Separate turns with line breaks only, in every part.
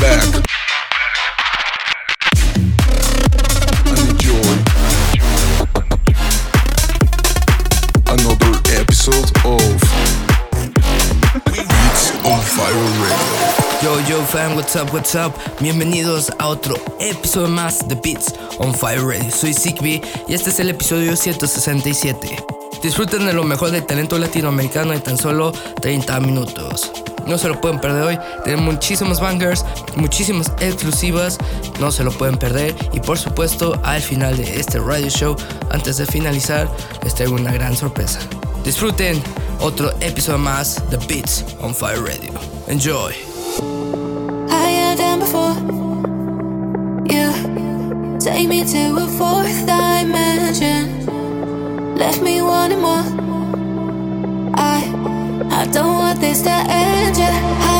Radio.
Yo, fam, what's up, what's up? Bienvenidos a otro episodio más de Beats on Fire Radio. Soy Zigbee y este es el episodio 167. Disfruten de lo mejor del talento latinoamericano en tan solo 30 minutos. No se lo pueden perder hoy. Tenemos muchísimos bangers, muchísimas exclusivas. No se lo pueden perder. Y por supuesto, al final de este radio show, antes de finalizar, les traigo una gran sorpresa. Disfruten otro episodio más de Beats on Fire Radio. Enjoy.
I don't want this to end. Yeah.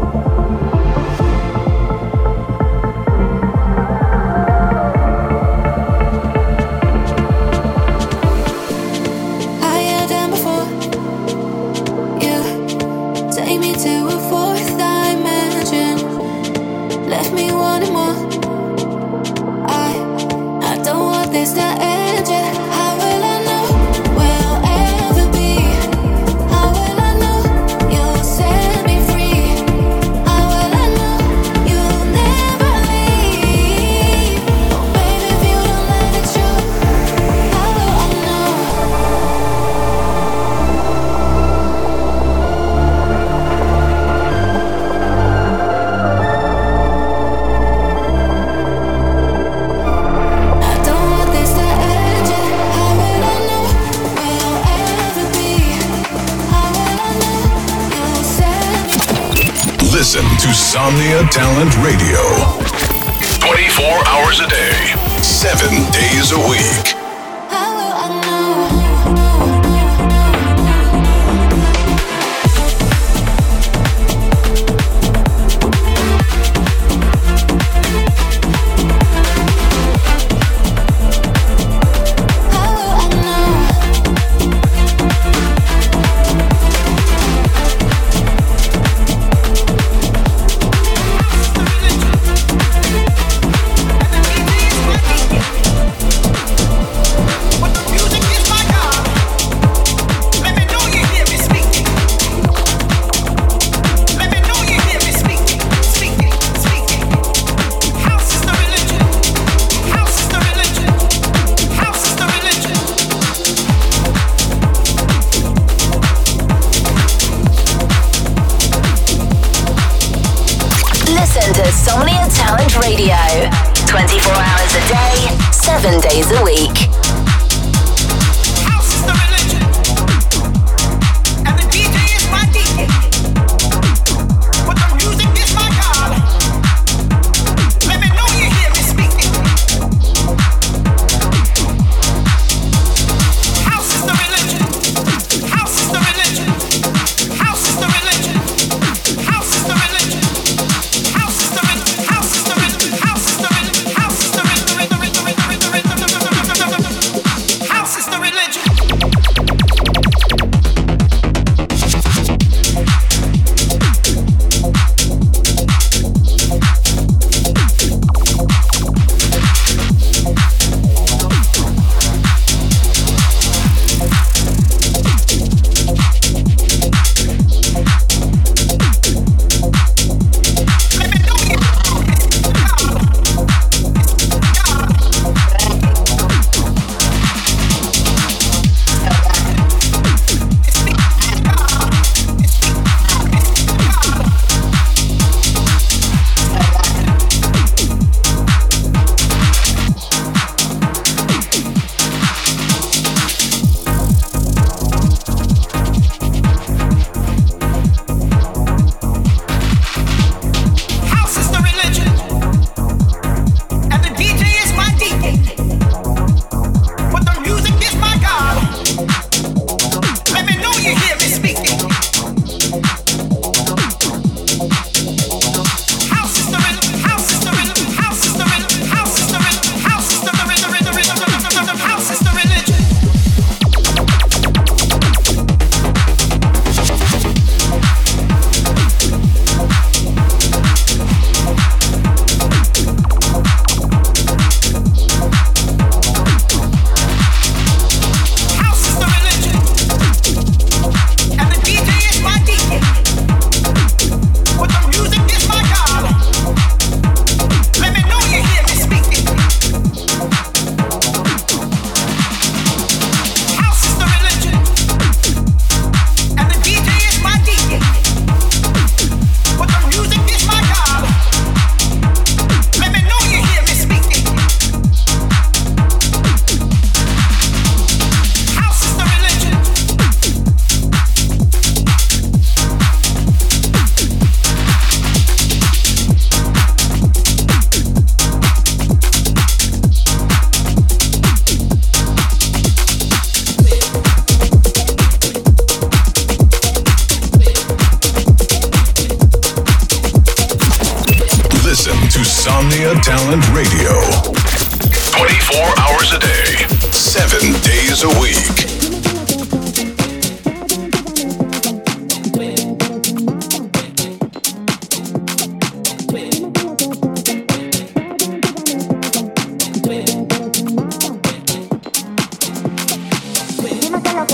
Talent Radio.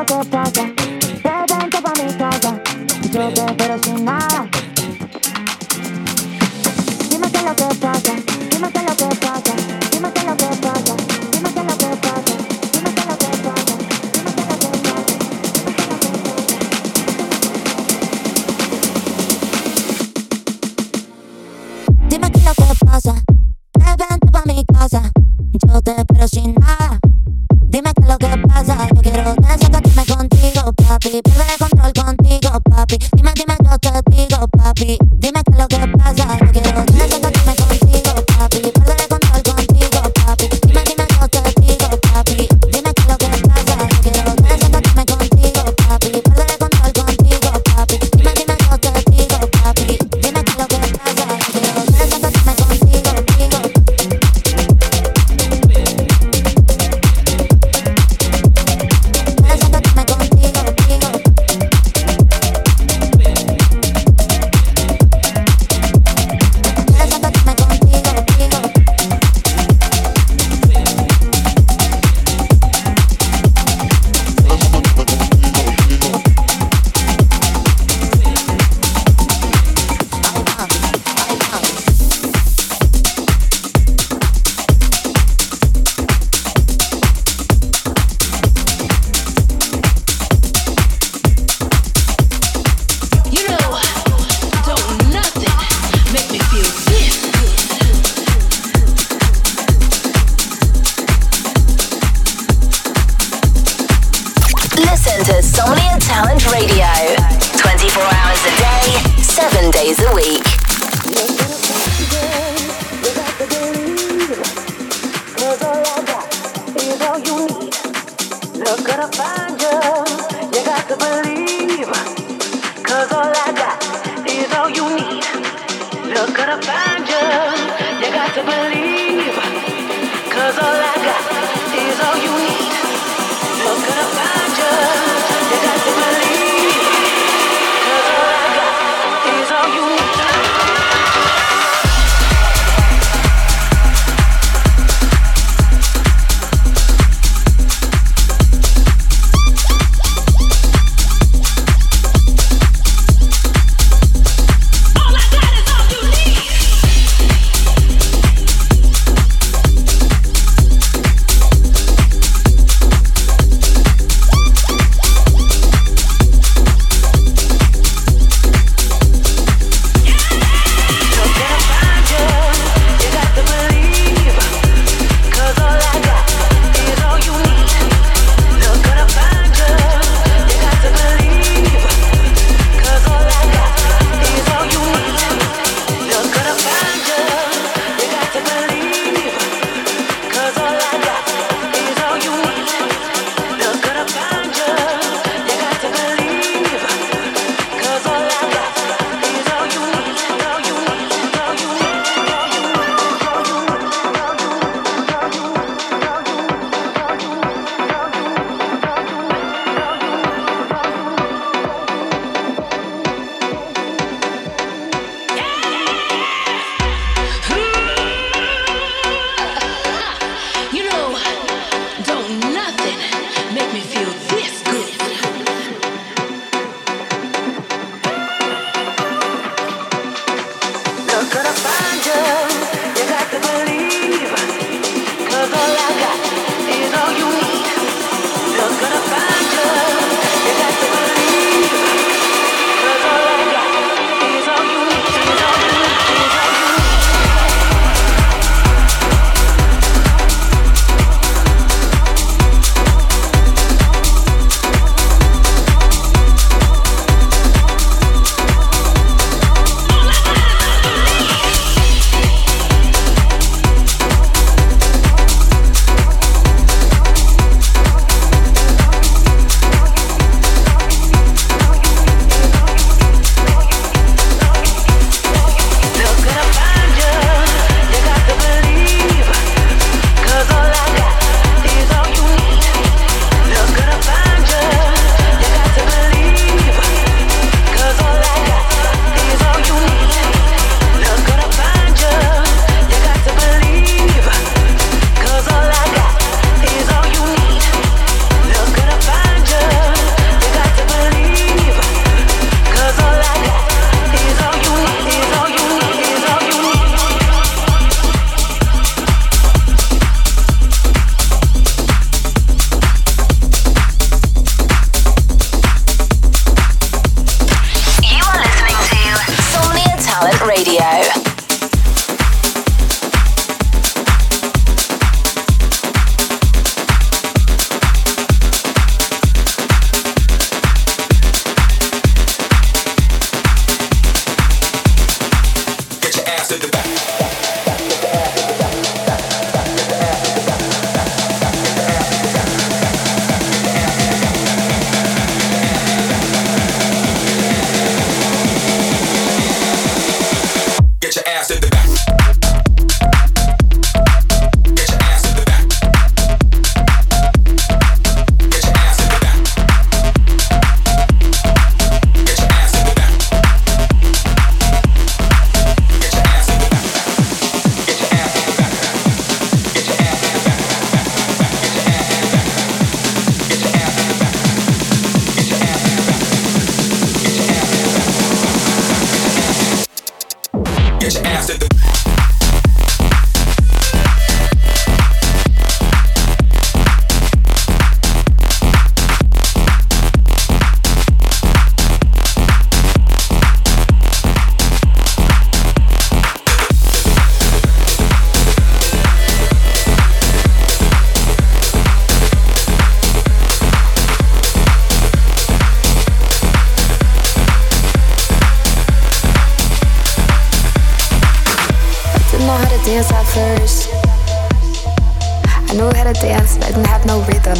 lo que pasa. Bebe en copa mi casa. Yo te espero sin nada. ass the dance at first. I knew how to dance, but I didn't have no rhythm.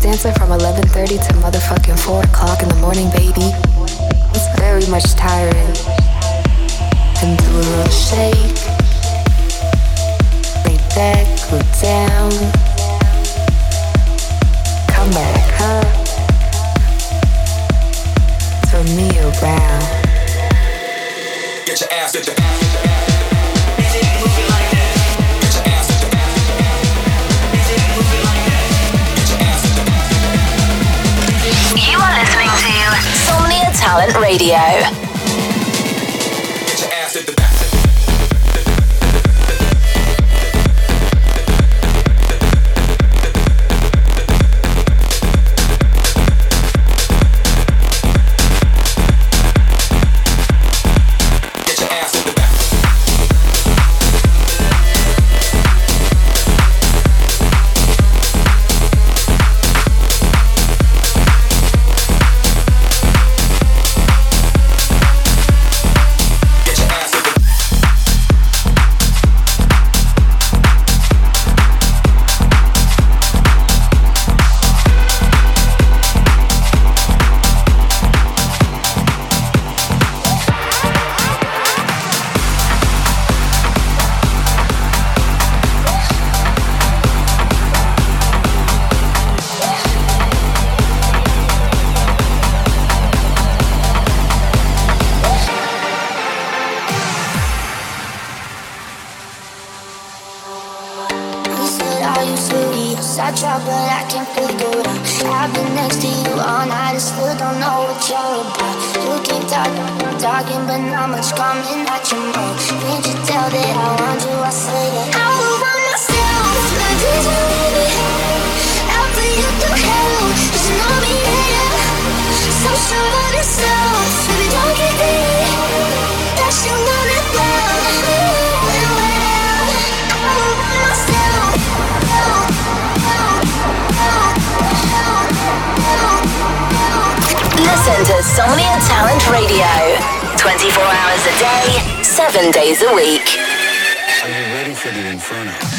Dancing from
11:30 to
motherfucking 4
o'clock in the
morning, baby. It's very much tiring. And do a little shake, lay back, go down. Talking, but not much coming at your mouth. Can't you tell that I want you? I say that I would want myself. Like this, baby. After you through hell, just know me, yeah. So sure of yourself, baby, don't get me. That you want it
Listen to Somnia Talent Radio 24 hours a day, 7 days a week.
Are you ready for the inferno?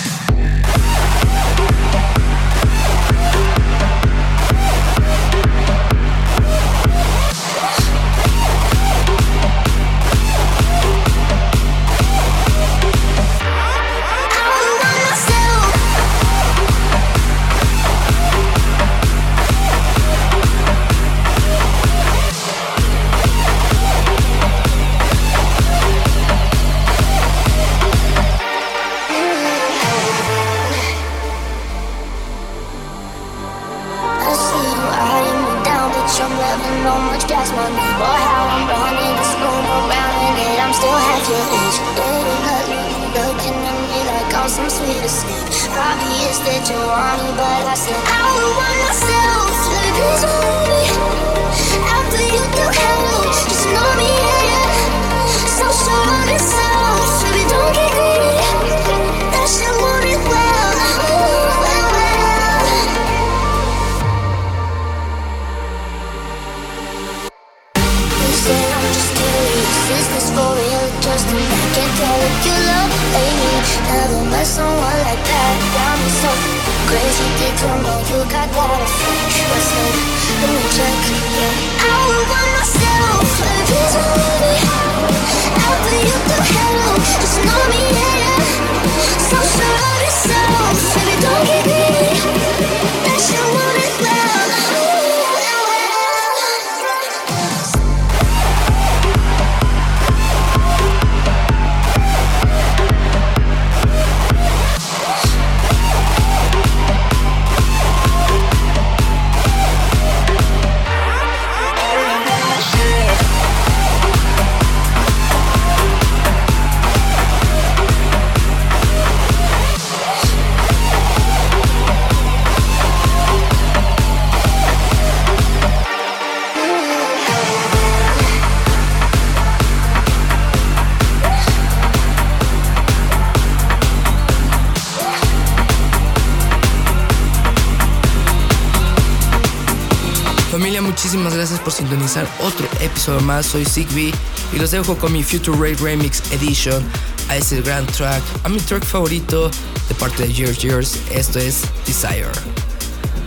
Episodio más. Soy Sigby y los dejo con mi Future Rate Remix Edition a ese gran track, a mi track favorito de parte de Years Years. Esto es Desire.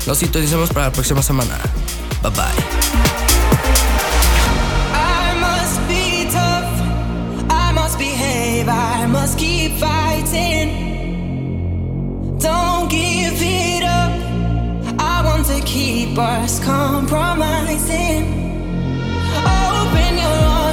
Nos sintonizamos para la próxima semana. Bye bye. I must keep fighting. Don't give it up. I want to keep us compromising.